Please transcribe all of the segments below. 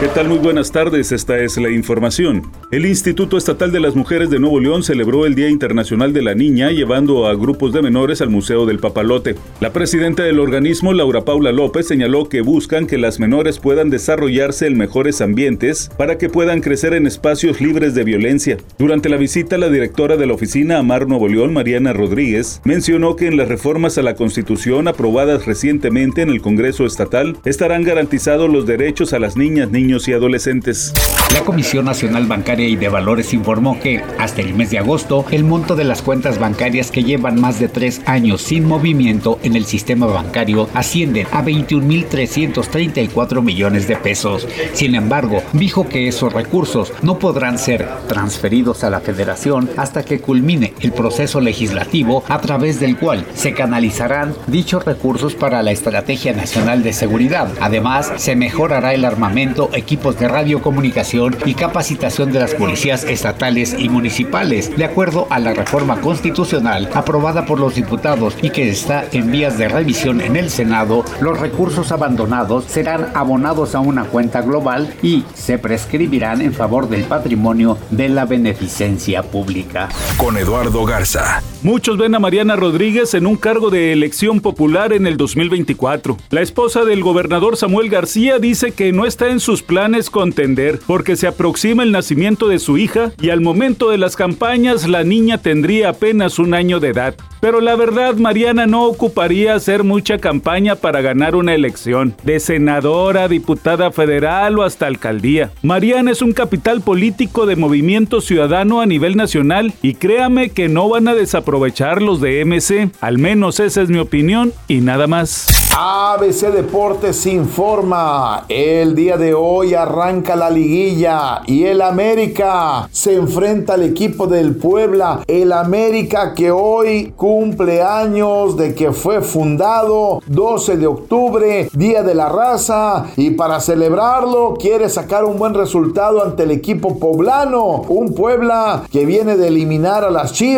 ¿Qué tal? Muy buenas tardes, esta es la información. El Instituto Estatal de las Mujeres de Nuevo León celebró el Día Internacional de la Niña llevando a grupos de menores al Museo del Papalote. La presidenta del organismo, Laura Paula López, señaló que buscan que las menores puedan desarrollarse en mejores ambientes para que puedan crecer en espacios libres de violencia. Durante la visita, la directora de la oficina Amar Nuevo León, Mariana Rodríguez, mencionó que en las reformas a la Constitución aprobadas recientemente en el Congreso Estatal estarán garantizados los derechos a las niñas, y adolescentes. La Comisión Nacional Bancaria y de Valores informó que, hasta el mes de agosto, el monto de las cuentas bancarias que llevan más de tres años sin movimiento en el sistema bancario ascienden a 21.334 millones de pesos. Sin embargo, dijo que esos recursos no podrán ser transferidos a la Federación hasta que culmine el proceso legislativo a través del cual se canalizarán dichos recursos para la Estrategia Nacional de Seguridad. Además, se mejorará el armamento equipos de radiocomunicación y capacitación de las policías estatales y municipales, de acuerdo a la reforma constitucional aprobada por los diputados y que está en vías de revisión en el Senado, los recursos abandonados serán abonados a una cuenta global y se prescribirán en favor del patrimonio de la beneficencia pública. Con Eduardo Garza. Muchos ven a Mariana Rodríguez en un cargo de elección popular en el 2024. La esposa del gobernador Samuel García dice que no está en sus planes contender porque se aproxima el nacimiento de su hija y al momento de las campañas la niña tendría apenas un año de edad. Pero la verdad, Mariana no ocuparía hacer mucha campaña para ganar una elección, de senadora, diputada federal o hasta alcaldía. Mariana es un capital político de movimiento ciudadano a nivel nacional y créame que no van a desaprovechar los de MC, al menos esa es mi opinión y nada más. ABC Deportes informa, el día de hoy arranca la liguilla y el América se enfrenta al equipo del Puebla, el América que hoy cumple años de que fue fundado 12 de octubre, Día de la Raza, y para celebrarlo quiere sacar un buen resultado ante el equipo poblano, un Puebla que viene de eliminar a las Chivas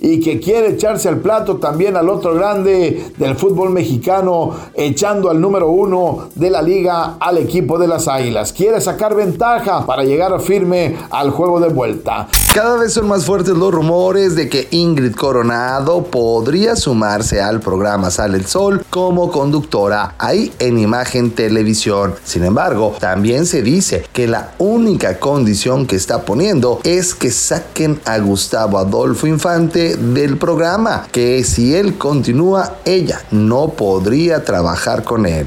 y que quiere echarse al plato también al otro grande del fútbol mexicano, echando al número uno de la liga al equipo de las Águilas. Quiere sacar ventaja para llegar firme al juego de vuelta. Cada vez son más fuertes los rumores de que Ingrid Coronado podría sumarse al programa Sale el Sol como conductora ahí en Imagen Televisión. Sin embargo, también se dice que la única condición que está poniendo es que saquen a Gustavo Adolfo Infante del programa, que si él continúa, ella no podría trabajar con él.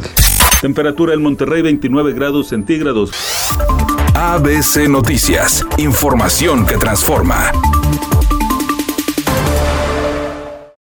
Temperatura en Monterrey 29 grados centígrados. ABC Noticias, información que transforma.